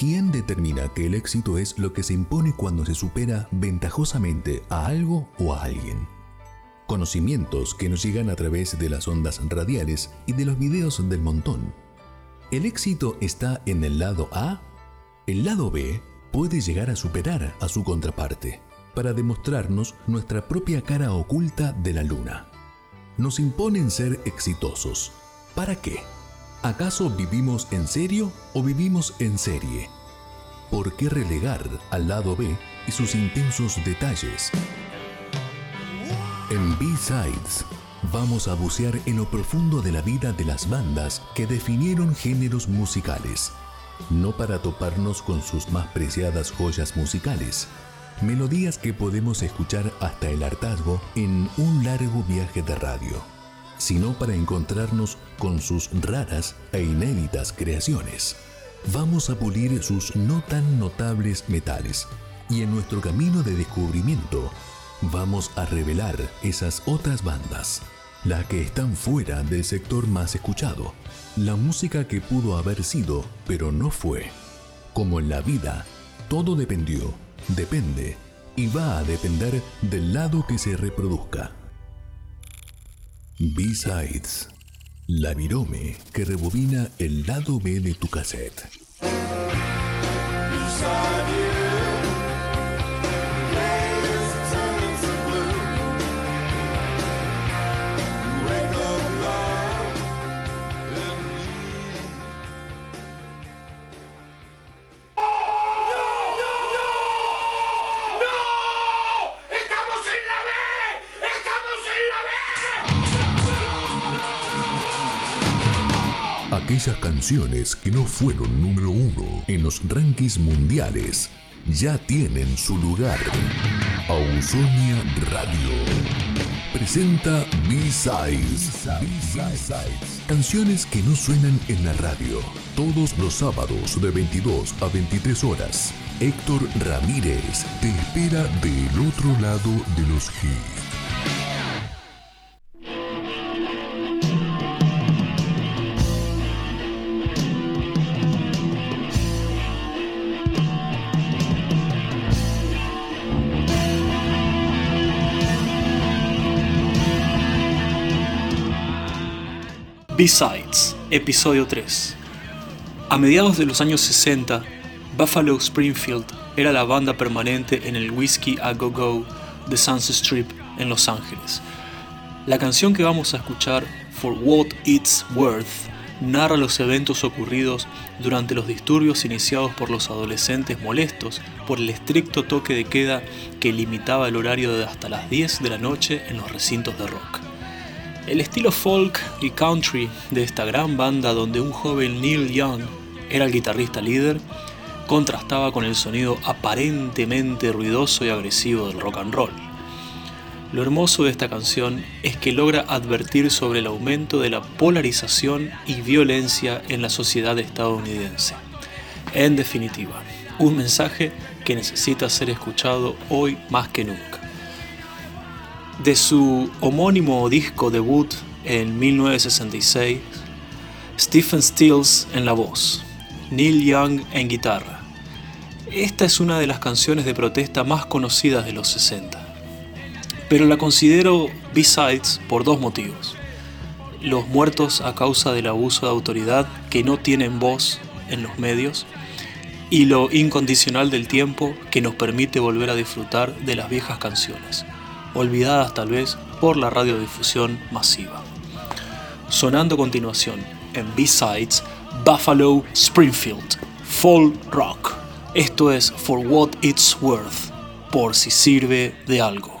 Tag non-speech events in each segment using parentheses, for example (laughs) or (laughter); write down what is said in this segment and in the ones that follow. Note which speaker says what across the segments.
Speaker 1: ¿Quién determina que el éxito es lo que se impone cuando se supera ventajosamente a algo o a alguien? Conocimientos que nos llegan a través de las ondas radiales y de los videos del montón. ¿El éxito está en el lado A? El lado B puede llegar a superar a su contraparte para demostrarnos nuestra propia cara oculta de la luna. Nos imponen ser exitosos. ¿Para qué? ¿Acaso vivimos en serio o vivimos en serie? ¿Por qué relegar al lado B y sus intensos detalles? En B-Sides vamos a bucear en lo profundo de la vida de las bandas que definieron géneros musicales, no para toparnos con sus más preciadas joyas musicales, melodías que podemos escuchar hasta el hartazgo en un largo viaje de radio, sino para encontrarnos con sus raras e inéditas creaciones. Vamos a pulir sus no tan notables metales y en nuestro camino de descubrimiento vamos a revelar esas otras bandas, las que están fuera del sector más escuchado, la música que pudo haber sido, pero no fue. Como en la vida, todo dependió, depende y va a depender del lado que se reproduzca. B-Sides, la virome que rebobina el lado B de tu cassette. Aquellas canciones que no fueron número uno en los rankings mundiales ya tienen su lugar. Ausonia Radio presenta B-Sides. Canciones que no suenan en la radio. Todos los sábados de 22 a 23 horas. Héctor Ramírez te espera del otro lado de los hits.
Speaker 2: B-Sides, episodio 3. A mediados de los años 60, Buffalo Springfield era la banda permanente en el Whiskey a Go Go de Sunset Strip en Los Ángeles. La canción que vamos a escuchar, For What It's Worth, narra los eventos ocurridos durante los disturbios iniciados por los adolescentes molestos por el estricto toque de queda que limitaba el horario de hasta las 10 de la noche en los recintos de rock. El estilo folk y country de esta gran banda donde un joven Neil Young era el guitarrista líder, contrastaba con el sonido aparentemente ruidoso y agresivo del rock and roll. Lo hermoso de esta canción es que logra advertir sobre el aumento de la polarización y violencia en la sociedad estadounidense. En definitiva, un mensaje que necesita ser escuchado hoy más que nunca. De su homónimo disco debut en 1966, Stephen Stills en la voz, Neil Young en guitarra. Esta es una de las canciones de protesta más conocidas de los 60, pero la considero B-Sides por dos motivos. Los muertos a causa del abuso de autoridad que no tienen voz en los medios y lo incondicional del tiempo que nos permite volver a disfrutar de las viejas canciones olvidadas tal vez por la radiodifusión masiva. Sonando a continuación en B-Sides, Buffalo Springfield, Fall Rock. Esto es For What It's Worth, por si sirve de algo.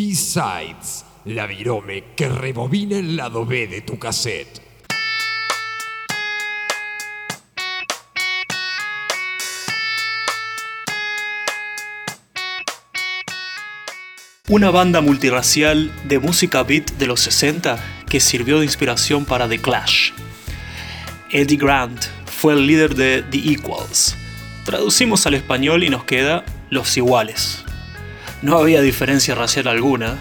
Speaker 3: B-Sides, la virome que rebobina el lado B de tu cassette.
Speaker 2: Una banda multirracial de música beat de los 60 que sirvió de inspiración para The Clash. Eddie Grant fue el líder de The Equals. Traducimos al español y nos queda Los Iguales. No había diferencia racial alguna.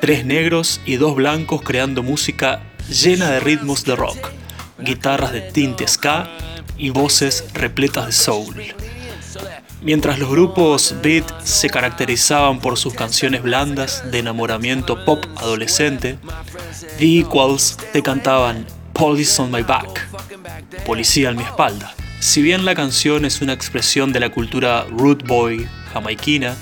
Speaker 2: Tres negros y dos blancos creando música llena de ritmos de rock, guitarras de tinte ska y voces repletas de soul. Mientras los grupos beat se caracterizaban por sus canciones blandas de enamoramiento pop adolescente, The Equals te cantaban Police on My Back, Policía en mi espalda. Si bien la canción es una expresión de la cultura root boy jamaiquina,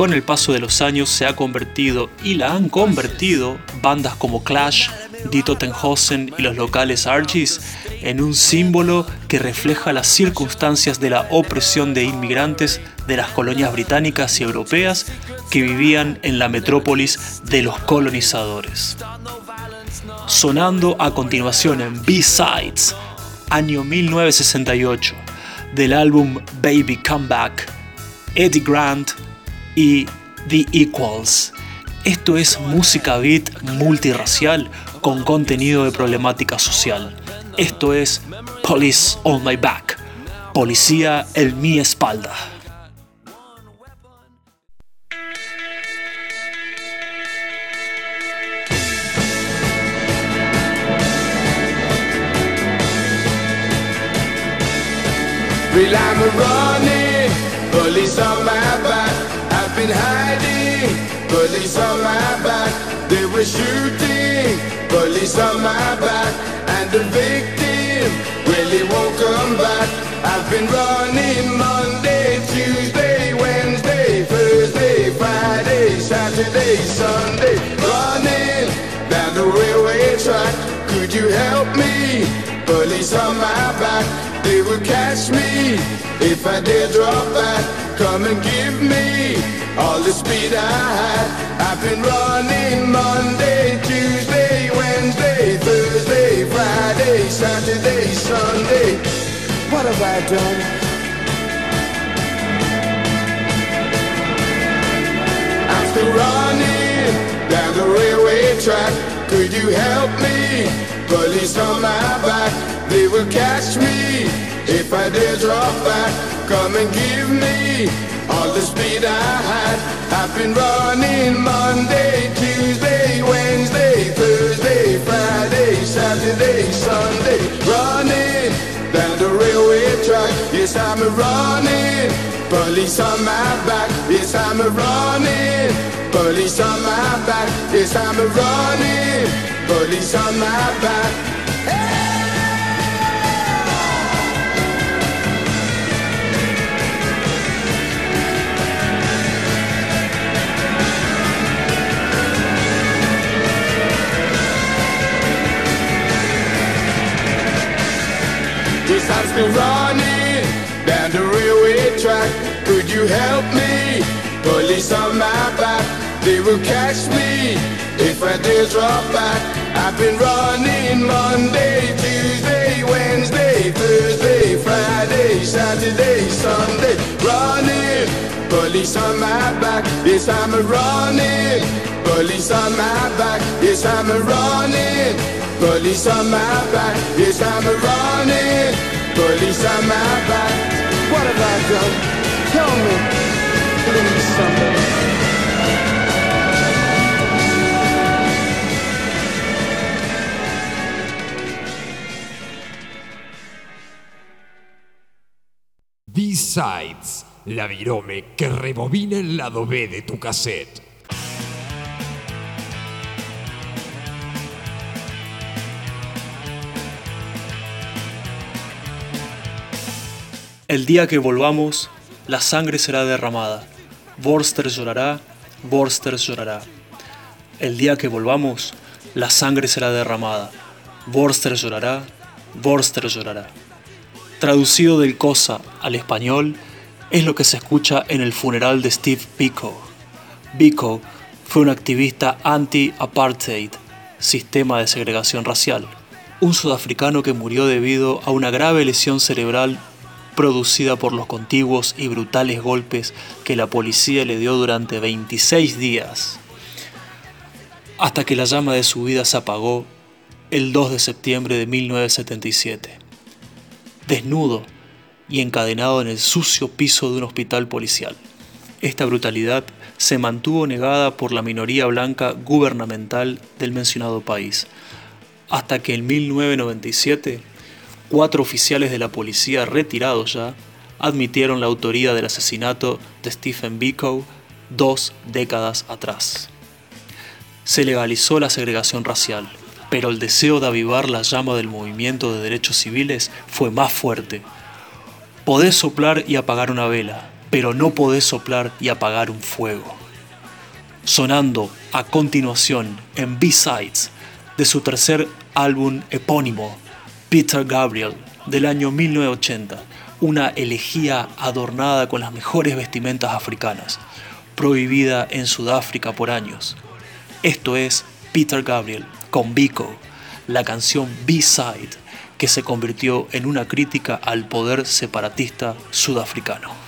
Speaker 2: con el paso de los años se ha convertido y la han convertido bandas como Clash, Dito Tenhosen y los locales Argies en un símbolo que refleja las circunstancias de la opresión de inmigrantes de las colonias británicas y europeas que vivían en la metrópolis de los colonizadores. Sonando a continuación en B-Sides, año 1968, del álbum Baby Come Back, Eddie Grant y The Equals. Esto es música beat multirracial con contenido de problemática social. Esto es Police on My Back, Policía en mi espalda.
Speaker 4: Police on my back. Been hiding, police on my back. They were shooting, police on my back. And the victim, he won't come back. I've been running Monday, Tuesday, Wednesday, Thursday, Friday, Saturday, Sunday. Running down the railway track. Could you help me? Police on my back. They will catch me if I dare drop back. Come and give me all the speed I had. I've been running Monday, Tuesday, Wednesday, Thursday, Friday, Saturday, Sunday. What have I done? I'm still running down the railway track. Could you help me? Police on my back, they will catch me if I dare drop back. Come and give me all the speed I had. I've been running Monday, Tuesday, Wednesday, Thursday, Friday, Saturday, Sunday, running down the railway track. Yes, I'm running. Police on my back. Yes, I'm running, police on my back. Yes, I'm running, police on my back. I'm still running down the railway track. Could you help me? Police on my back, they will catch me if I dare drop back. I've been running Monday, Tuesday, Wednesday, Thursday, Friday, Saturday, Sunday. Running, police on my back. Yes, I'm running. Police on my back. Yes, I'm running. Police on my back. Yes, I'm running. Police on my back. What have I done? Tell me, please, somebody.
Speaker 3: B-Sides, la virome que rebobina el lado B de tu cassette.
Speaker 2: El día que volvamos, la sangre será derramada. Borster llorará, Borster llorará. El día que volvamos, la sangre será derramada. Borster llorará, Borster llorará. Traducido del Cosa al español, es lo que se escucha en el funeral de Steve Biko. Biko fue un activista anti-apartheid, sistema de segregación racial, un sudafricano que murió debido a una grave lesión cerebral producida por los contiguos y brutales golpes que la policía le dio durante 26 días, hasta que la llama de su vida se apagó el 2 de septiembre de 1977. Desnudo y encadenado en el sucio piso de un hospital policial. Esta brutalidad se mantuvo negada por la minoría blanca gubernamental del mencionado país, hasta que en 1997 cuatro oficiales de la policía retirados ya admitieron la autoría del asesinato de Stephen Biko dos décadas atrás. Se legalizó la segregación racial, pero el deseo de avivar la llama del movimiento de derechos civiles fue más fuerte. Podés soplar y apagar una vela, pero no podés soplar y apagar un fuego. Sonando a continuación en B-Sides de su tercer álbum epónimo, Peter Gabriel, del año 1980, una elegía adornada con las mejores vestimentas africanas, prohibida en Sudáfrica por años. Esto es Peter Gabriel con Biko, la canción B-Side, que se convirtió en una crítica al poder separatista sudafricano.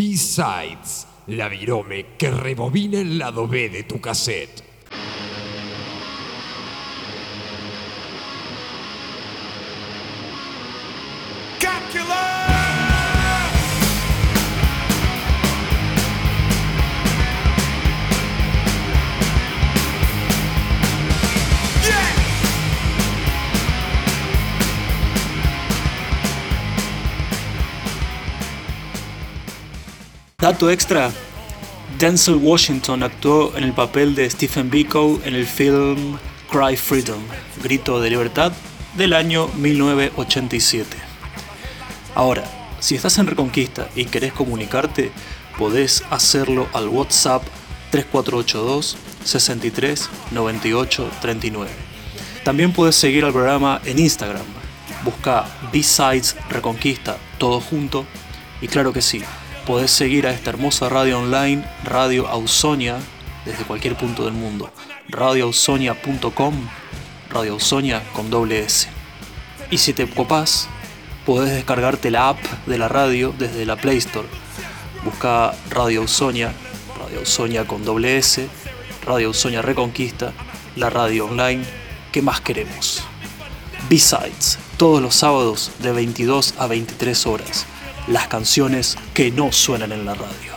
Speaker 3: B-Sides, la virome que rebobina el lado B de tu cassette.
Speaker 2: Extra, Denzel Washington actuó en el papel de Stephen Biko en el film Cry Freedom, Grito de Libertad, del año 1987. Ahora, si estás en Reconquista y querés comunicarte, podés hacerlo al WhatsApp 3482 63 98 39. También puedes seguir al programa en Instagram. Busca B-Sides Reconquista, todo junto. Y claro que sí, podés seguir a esta hermosa radio online, Radio Ausonia, desde cualquier punto del mundo. radioausonia.com, Radio Ausonia con doble S. Y si te copás, podés descargarte la app de la radio desde la Play Store. Busca Radio Ausonia, Radio Ausonia con doble S, Radio Ausonia Reconquista, la radio online que más queremos. B-Sides, todos los sábados de 22 a 23 horas, las canciones que no suenan en la radio.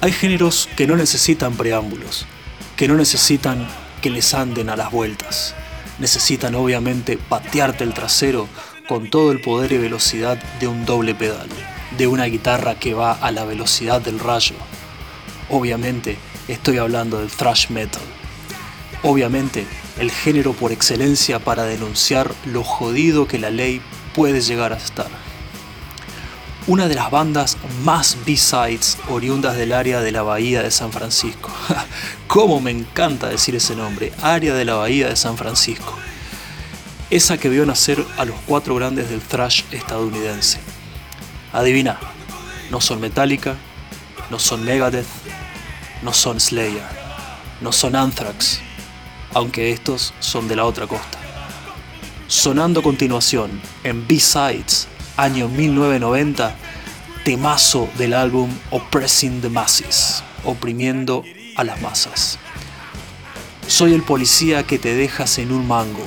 Speaker 2: Hay géneros que no necesitan preámbulos, que no necesitan que les anden a las vueltas. Necesitan obviamente patearte el trasero con todo el poder y velocidad de un doble pedal, de una guitarra que va a la velocidad del rayo. Obviamente estoy hablando del thrash metal. Obviamente el género por excelencia para denunciar lo jodido que la ley puede llegar a estar una de las bandas más B-sides oriundas del área de la Bahía de San Francisco. (laughs) Cómo me encanta decir ese nombre, área de la Bahía de San Francisco. Esa que vio nacer a los cuatro grandes del thrash estadounidense. Adivina, no son Metallica, no son Megadeth, no son Slayer, no son Anthrax, aunque estos son de la otra costa. Sonando a continuación en B-Sides año 1990, temazo del álbum Oppressing the Masses, oprimiendo a las masas. Soy el policía que te dejas en un mango,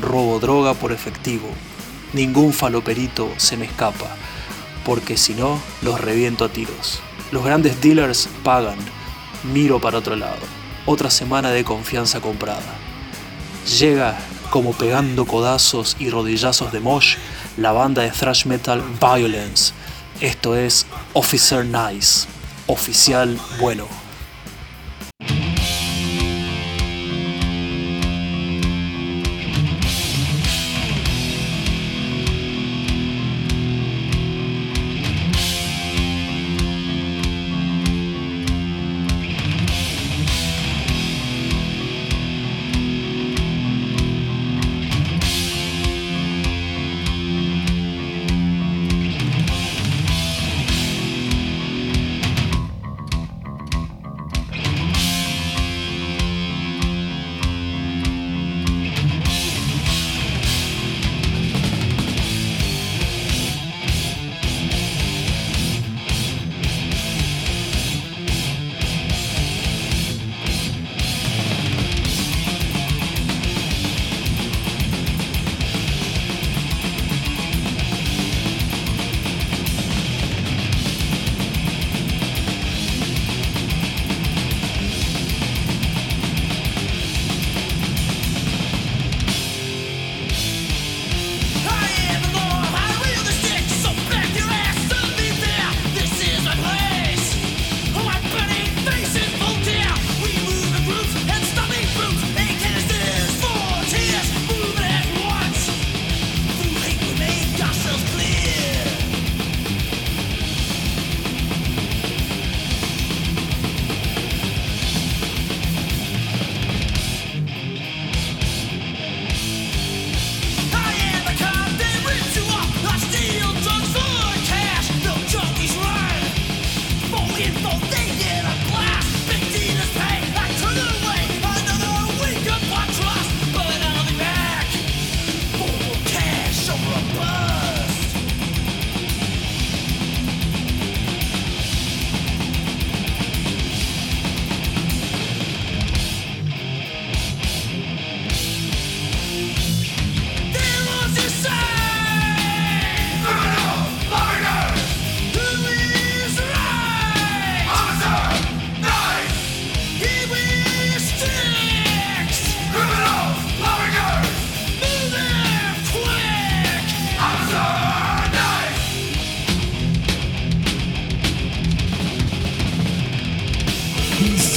Speaker 2: robo droga por efectivo, ningún faloperito se me escapa, porque si no, los reviento a tiros. Los grandes dealers pagan, miro para otro lado, otra semana de confianza comprada. Llega como pegando codazos y rodillazos de mosh la banda de thrash metal Violence. Esto es Officer Nice, oficial bueno.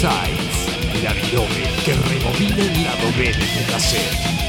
Speaker 3: Sides, la aerome que rebobina el lado B de cassette.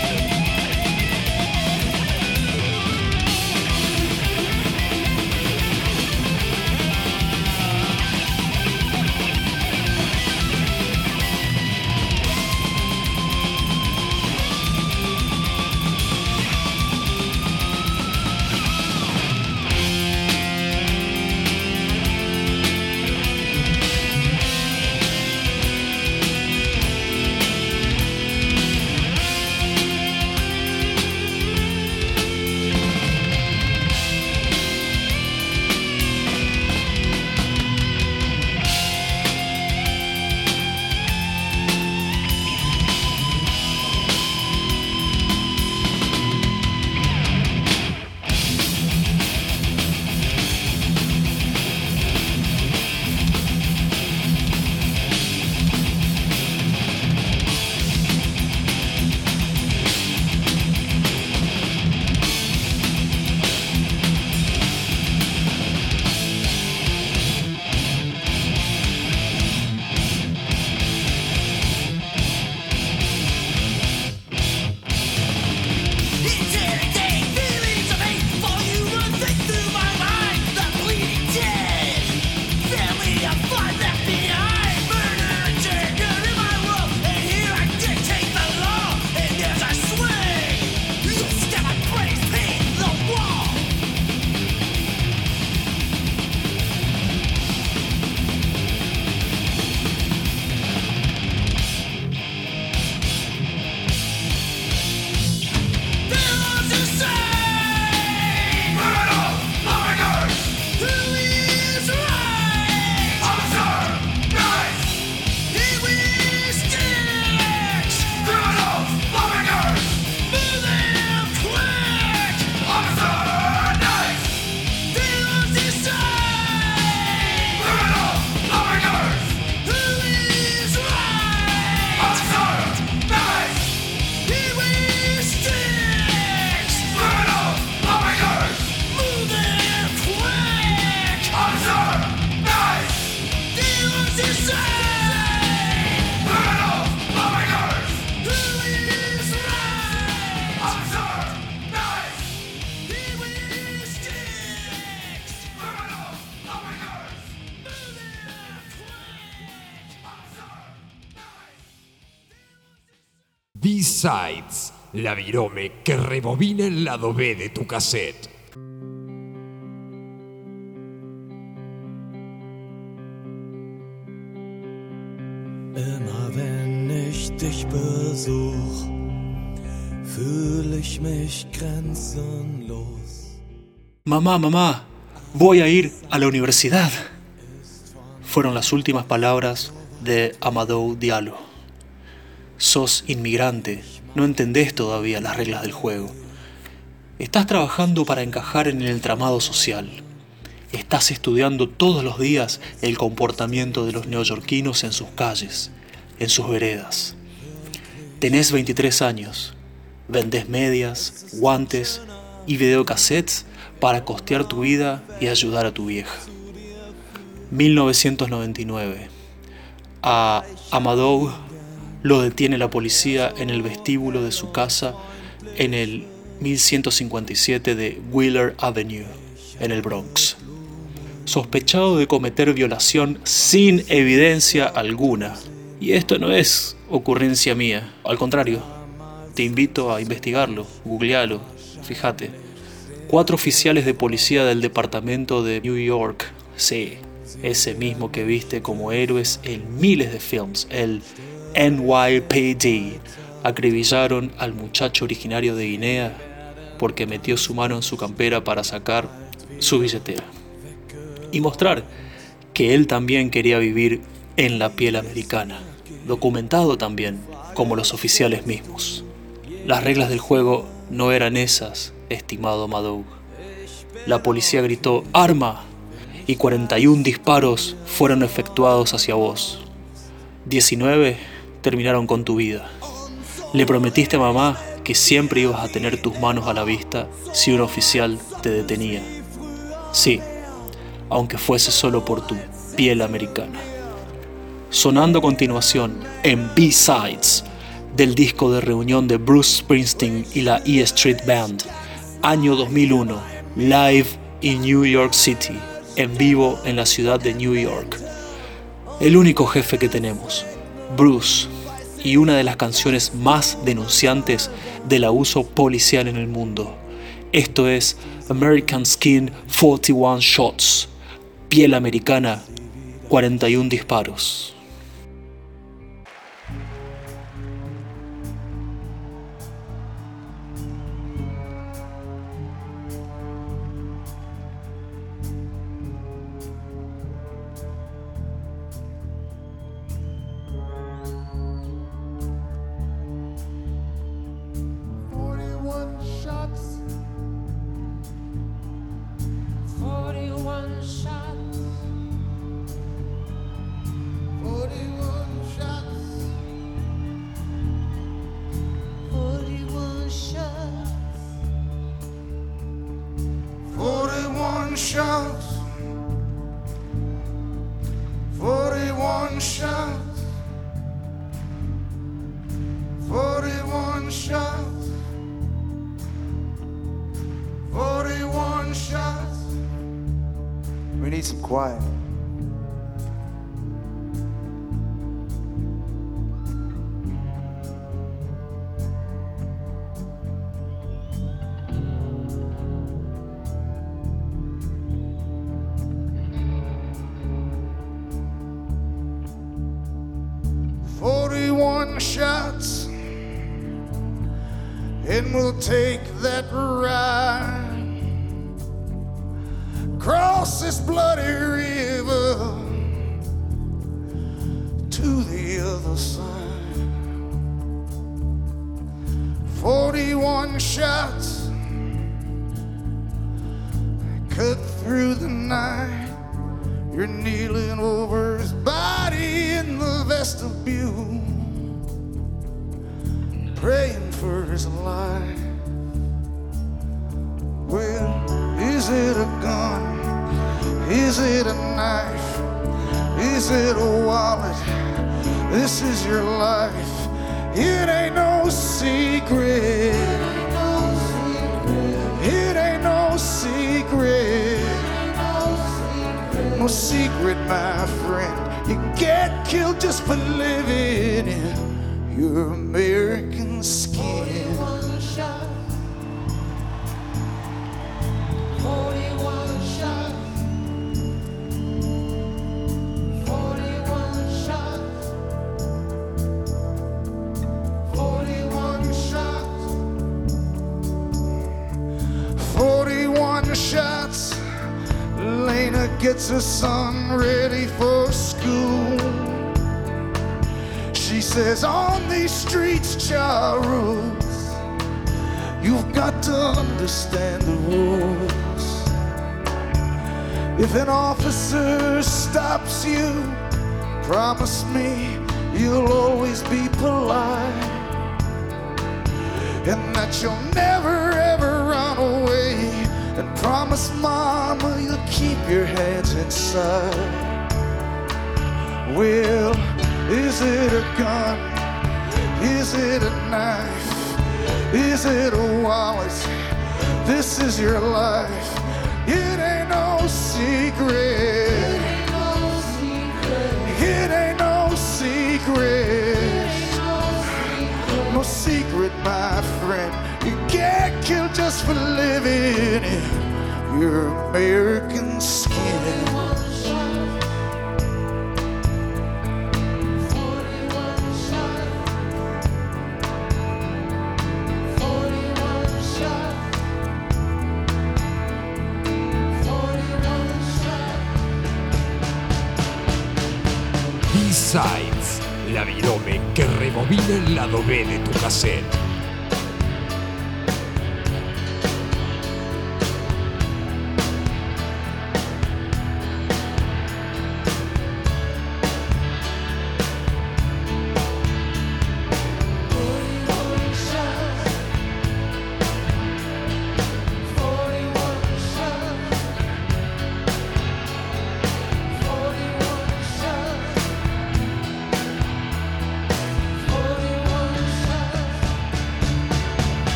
Speaker 3: La virome que rebobina el lado B de tu cassette.
Speaker 5: Immer wenn ich dich besuch, fühle ich mich grenzenlos.
Speaker 2: Mamá, mamá, voy a ir a la universidad. Fueron las últimas palabras de Amadou Diallo. Sos inmigrante, no entendés todavía las reglas del juego. Estás trabajando para encajar en el entramado social. Estás estudiando todos los días el comportamiento de los neoyorquinos en sus calles, en sus veredas. Tenés 23 años, vendés medias, guantes y videocassettes para costear tu vida y ayudar a tu vieja. 1999. A Amadou lo detiene la policía en el vestíbulo de su casa en el 1157 de Wheeler Avenue, en el Bronx. Sospechado de cometer violación sin evidencia alguna. Y esto no es ocurrencia mía, al contrario, te invito a investigarlo, googlealo, fíjate. Cuatro oficiales de policía del departamento de New York, sí, ese mismo que viste como héroes en miles de films, el NYPD, acribillaron al muchacho originario de Guinea porque metió su mano en su campera para sacar su billetera y mostrar que él también quería vivir en la piel americana, documentado también como los oficiales mismos. Las reglas del juego no eran esas, estimado Madou. La policía gritó ¡Arma! y 41 disparos fueron efectuados hacia vos. 19 terminaron con tu vida. Le prometiste a mamá que siempre ibas a tener tus manos a la vista si un oficial te detenía. Sí, aunque fuese solo por tu piel americana. Sonando a continuación en B-Sides del disco de reunión de Bruce Springsteen y la E Street Band, año 2001, live in New York City, en vivo en la ciudad de New York. El único jefe que tenemos, Bruce, y una de las canciones más denunciantes del abuso policial en el mundo. Esto es American Skin 41 Shots, piel americana, 41 disparos.
Speaker 6: Shots. 41 shots. 41 shots. 41 shots. We need some quiet. Gets her son ready for school. She says, On these streets, Charles, you've got to understand the rules. If an officer stops you, promise me you'll always be polite and that you'll never promise mama you'll keep your hands inside. Well, is it a gun? Is it a knife? Is it a wallet? This is your life. It ain't no secret. It ain't no secret.
Speaker 7: Ain't no secret.
Speaker 6: No secret, my friend. You get killed just for living in your American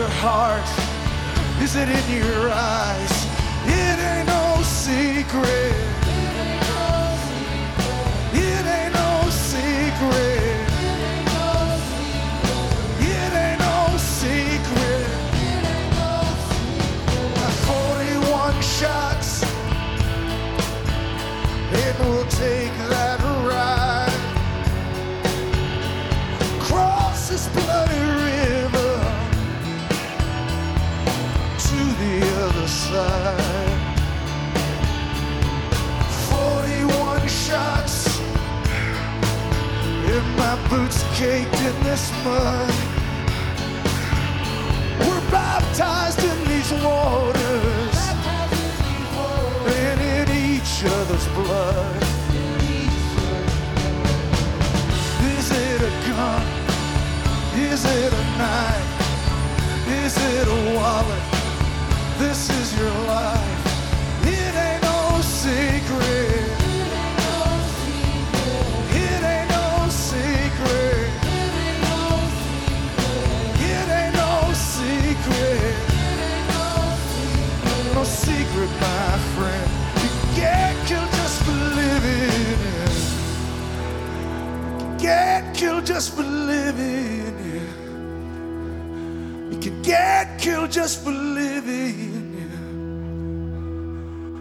Speaker 6: your heart? Is it in your eyes? It ain't no secret. It ain't no secret. It ain't no secret. 41 shots. And we'll take boots caked in this mud. We're baptized in these waters and in each other's blood. Is it a gun? Is it a knife? Is it a wallet? This is your life. Just for living. You can get killed just for living.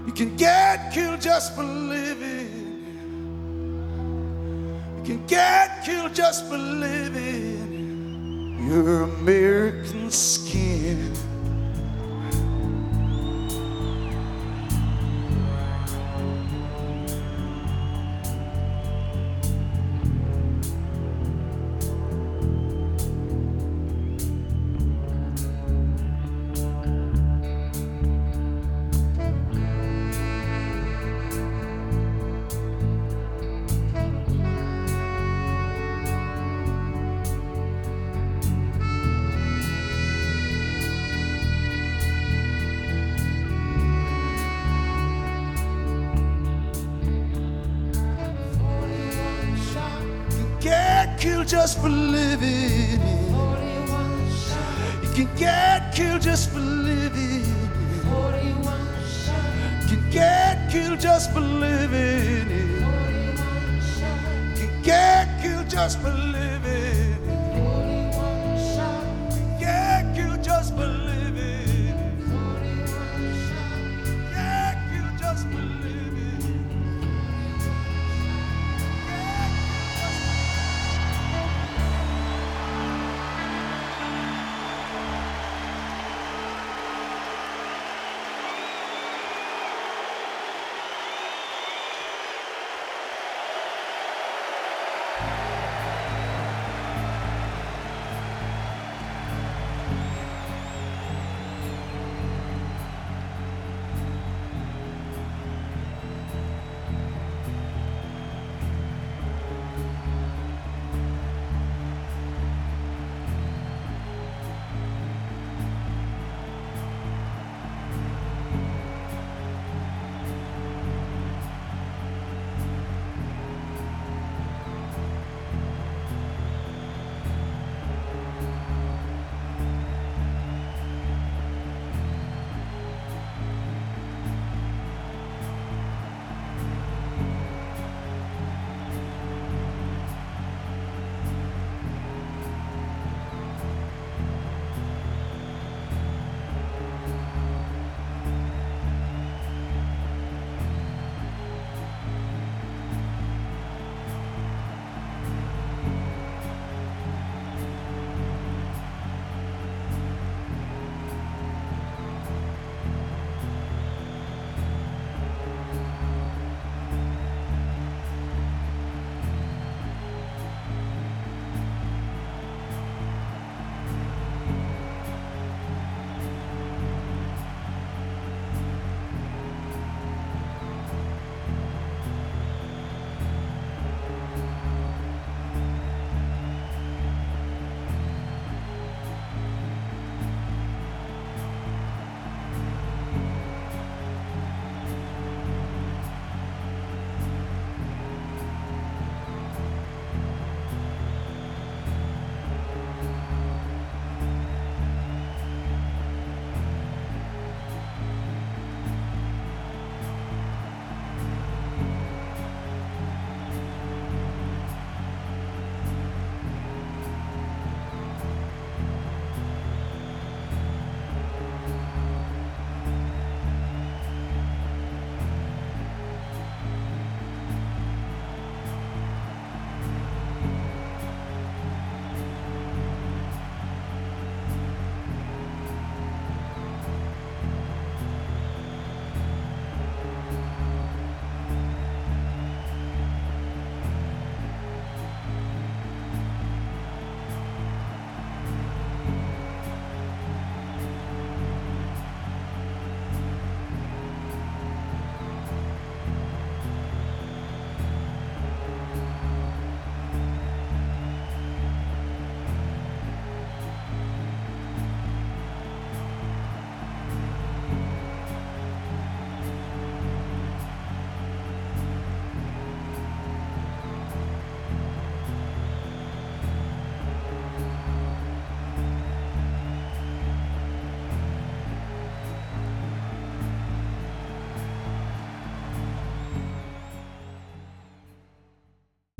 Speaker 6: You can get killed just for living. You can get killed just for living. Your American skin.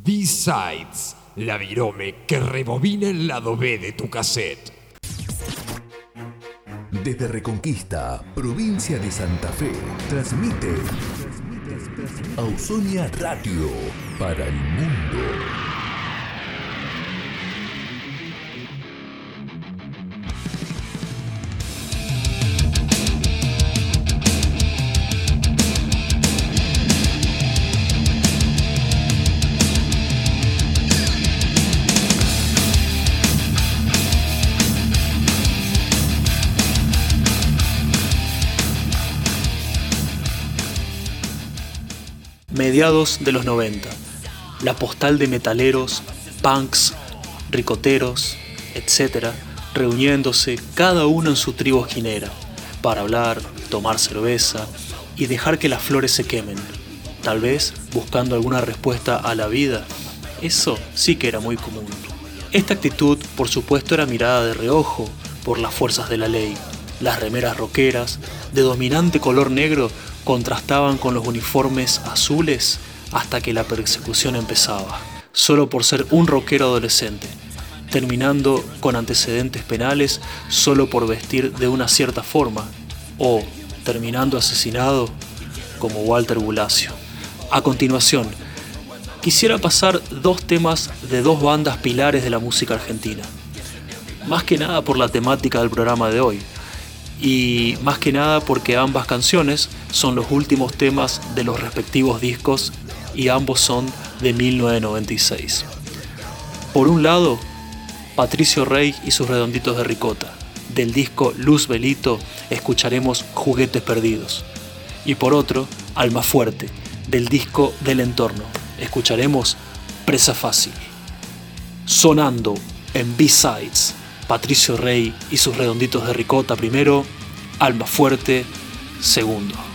Speaker 3: B-Sides, la virome que rebobina el lado B de tu cassette.
Speaker 1: Desde Reconquista, provincia de Santa Fe, transmite Ausonia Radio para el mundo.
Speaker 2: De los 90. La postal de metaleros, punks, ricoteros, etc., reuniéndose cada uno en su tribu esquinera, para hablar, tomar cerveza y dejar que las flores se quemen, tal vez buscando alguna respuesta a la vida. Eso sí que era muy común. Esta actitud, por supuesto, era mirada de reojo por las fuerzas de la ley. Las remeras roqueras, de dominante color negro, contrastaban con los uniformes azules hasta que la persecución empezaba, solo por ser un rockero adolescente, terminando con antecedentes penales solo por vestir de una cierta forma, o terminando asesinado como Walter Bulacio. A continuación, quisiera pasar dos temas de dos bandas pilares de la música argentina. Más que nada por la temática del programa de hoy. Y más que nada porque ambas canciones son los últimos temas de los respectivos discos y ambos son de 1996. Por un lado, Patricio Rey y sus redonditos de ricota. Del disco Luz Belito escucharemos Juguetes Perdidos. Y por otro, Alma Fuerte, del disco Del Entorno. Escucharemos Presa Fácil. Sonando en B-Sides, Patricio Rey y sus redonditos de ricota primero, Alma Fuerte segundo.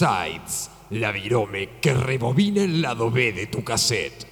Speaker 3: B-Sides, la virome que rebobina el lado B de tu cassette.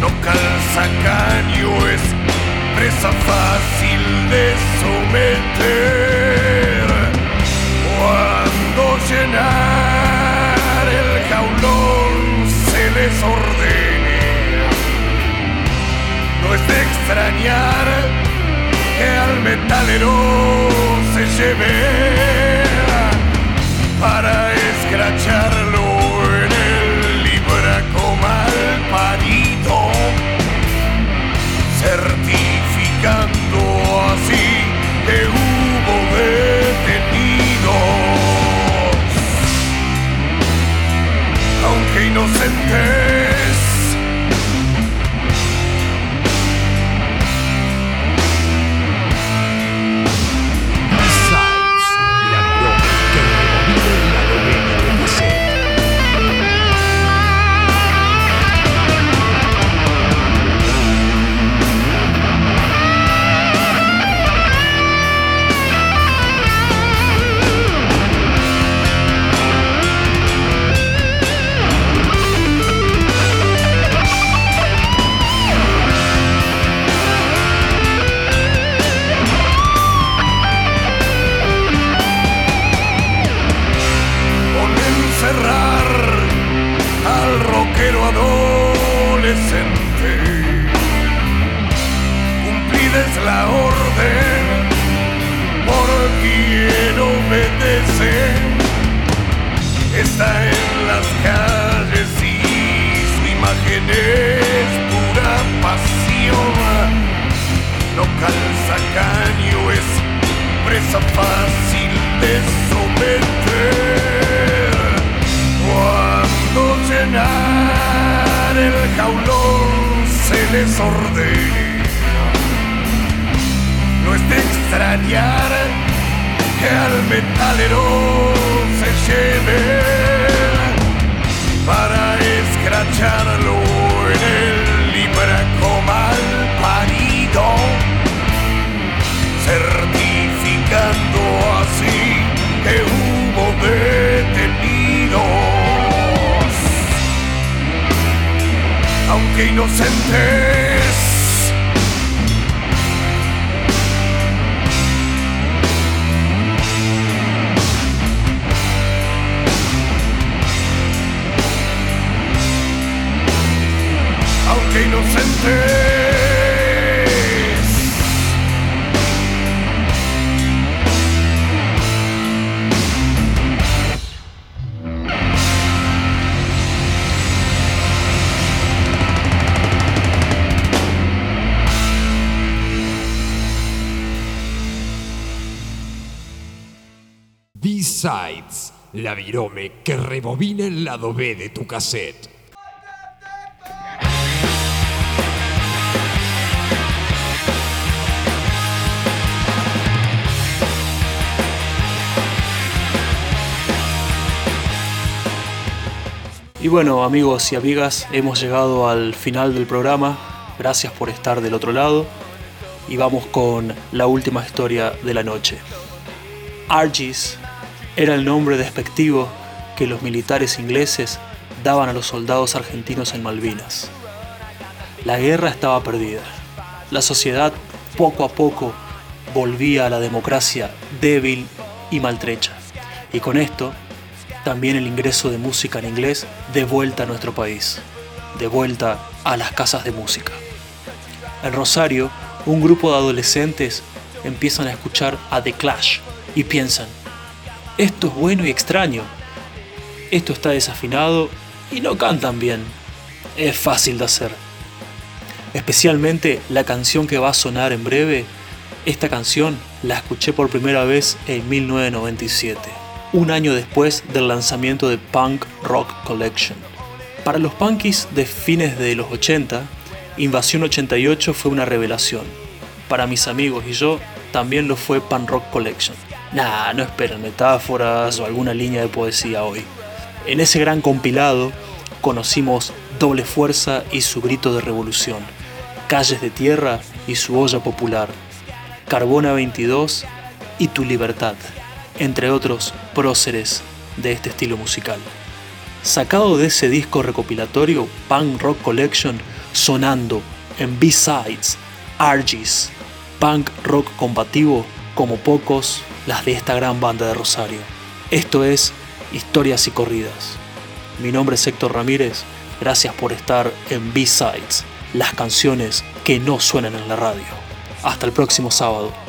Speaker 8: No calza caño, es presa fácil de someter. Cuando llenar el jaulón se les ordene, no es de extrañar que al metalero se lleve para escracharlo aunque es pura pasión. No calza caño, es presa fácil de someter. Cuando llenar el jaulón se les ordena, no es de extrañar que al metalero se lleve para escracharlo en el libraco mal parido certificando así que hubo detenidos, aunque inocentes.
Speaker 3: que la virome que rebobina el lado B de tu cassette.
Speaker 2: Y bueno, amigos y amigas, hemos llegado al final del programa. Gracias por estar del otro lado. Y vamos con la última historia de la noche. Argis era el nombre despectivo que los militares ingleses daban a los soldados argentinos en Malvinas. La guerra estaba perdida. La sociedad poco a poco volvía a la democracia débil y maltrecha. Y con esto también el ingreso de música en inglés de vuelta a nuestro país, de vuelta a las casas de música. En Rosario, un grupo de adolescentes empiezan a escuchar a The Clash y piensan, esto es bueno y extraño, esto está desafinado y no cantan bien, es fácil de hacer. Especialmente la canción que va a sonar en breve, esta canción la escuché por primera vez en 1997 un año después del lanzamiento de Punk Rock Collection. Para los punkies de fines de los 80, Invasión 88 fue una revelación. Para mis amigos y yo, también lo fue Punk Rock Collection. Nah, no esperen metáforas o alguna línea de poesía hoy. En ese gran compilado conocimos Doble Fuerza y su grito de revolución, Calles de Tierra y su olla popular, Carbona 22 y Tu Libertad entre otros próceres de este estilo musical. Sacado de ese disco recopilatorio Punk Rock Collection, sonando en B-Sides, Argis, punk rock combativo como pocos las de esta gran banda de Rosario. Esto es Historias y Corridas. Mi nombre es Héctor Ramírez, gracias por estar en B-Sides, las canciones que no suenan en la radio. Hasta el próximo sábado.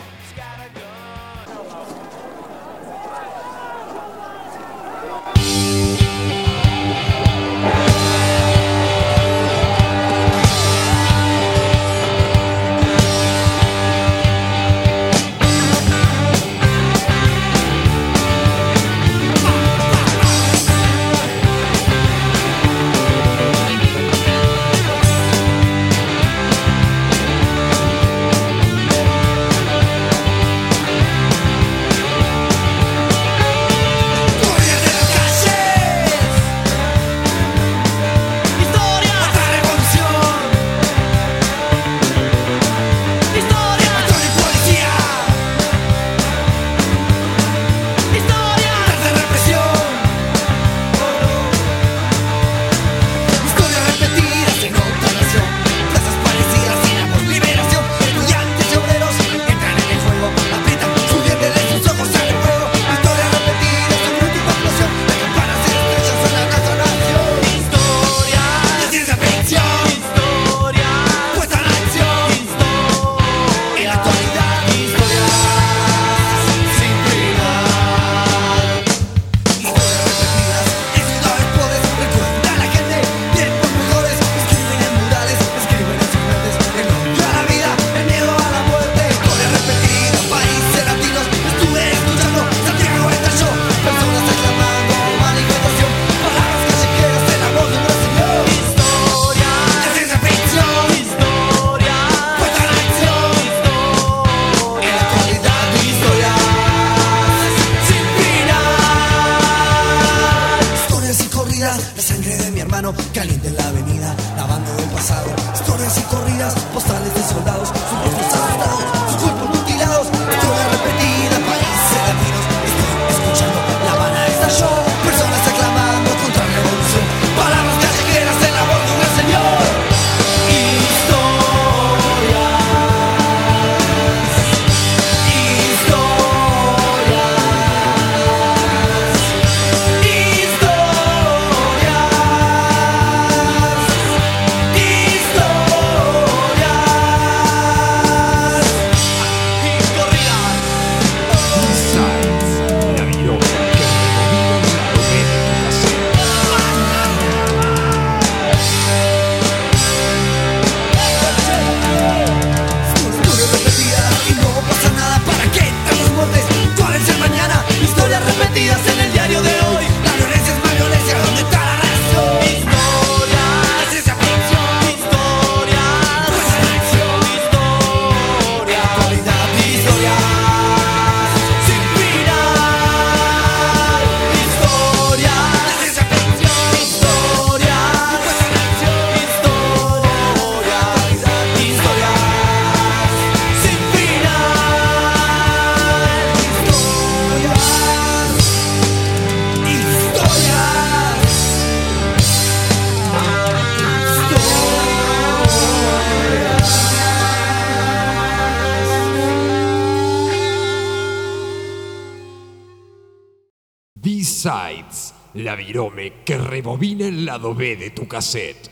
Speaker 3: Rebobina el lado B de tu cassette.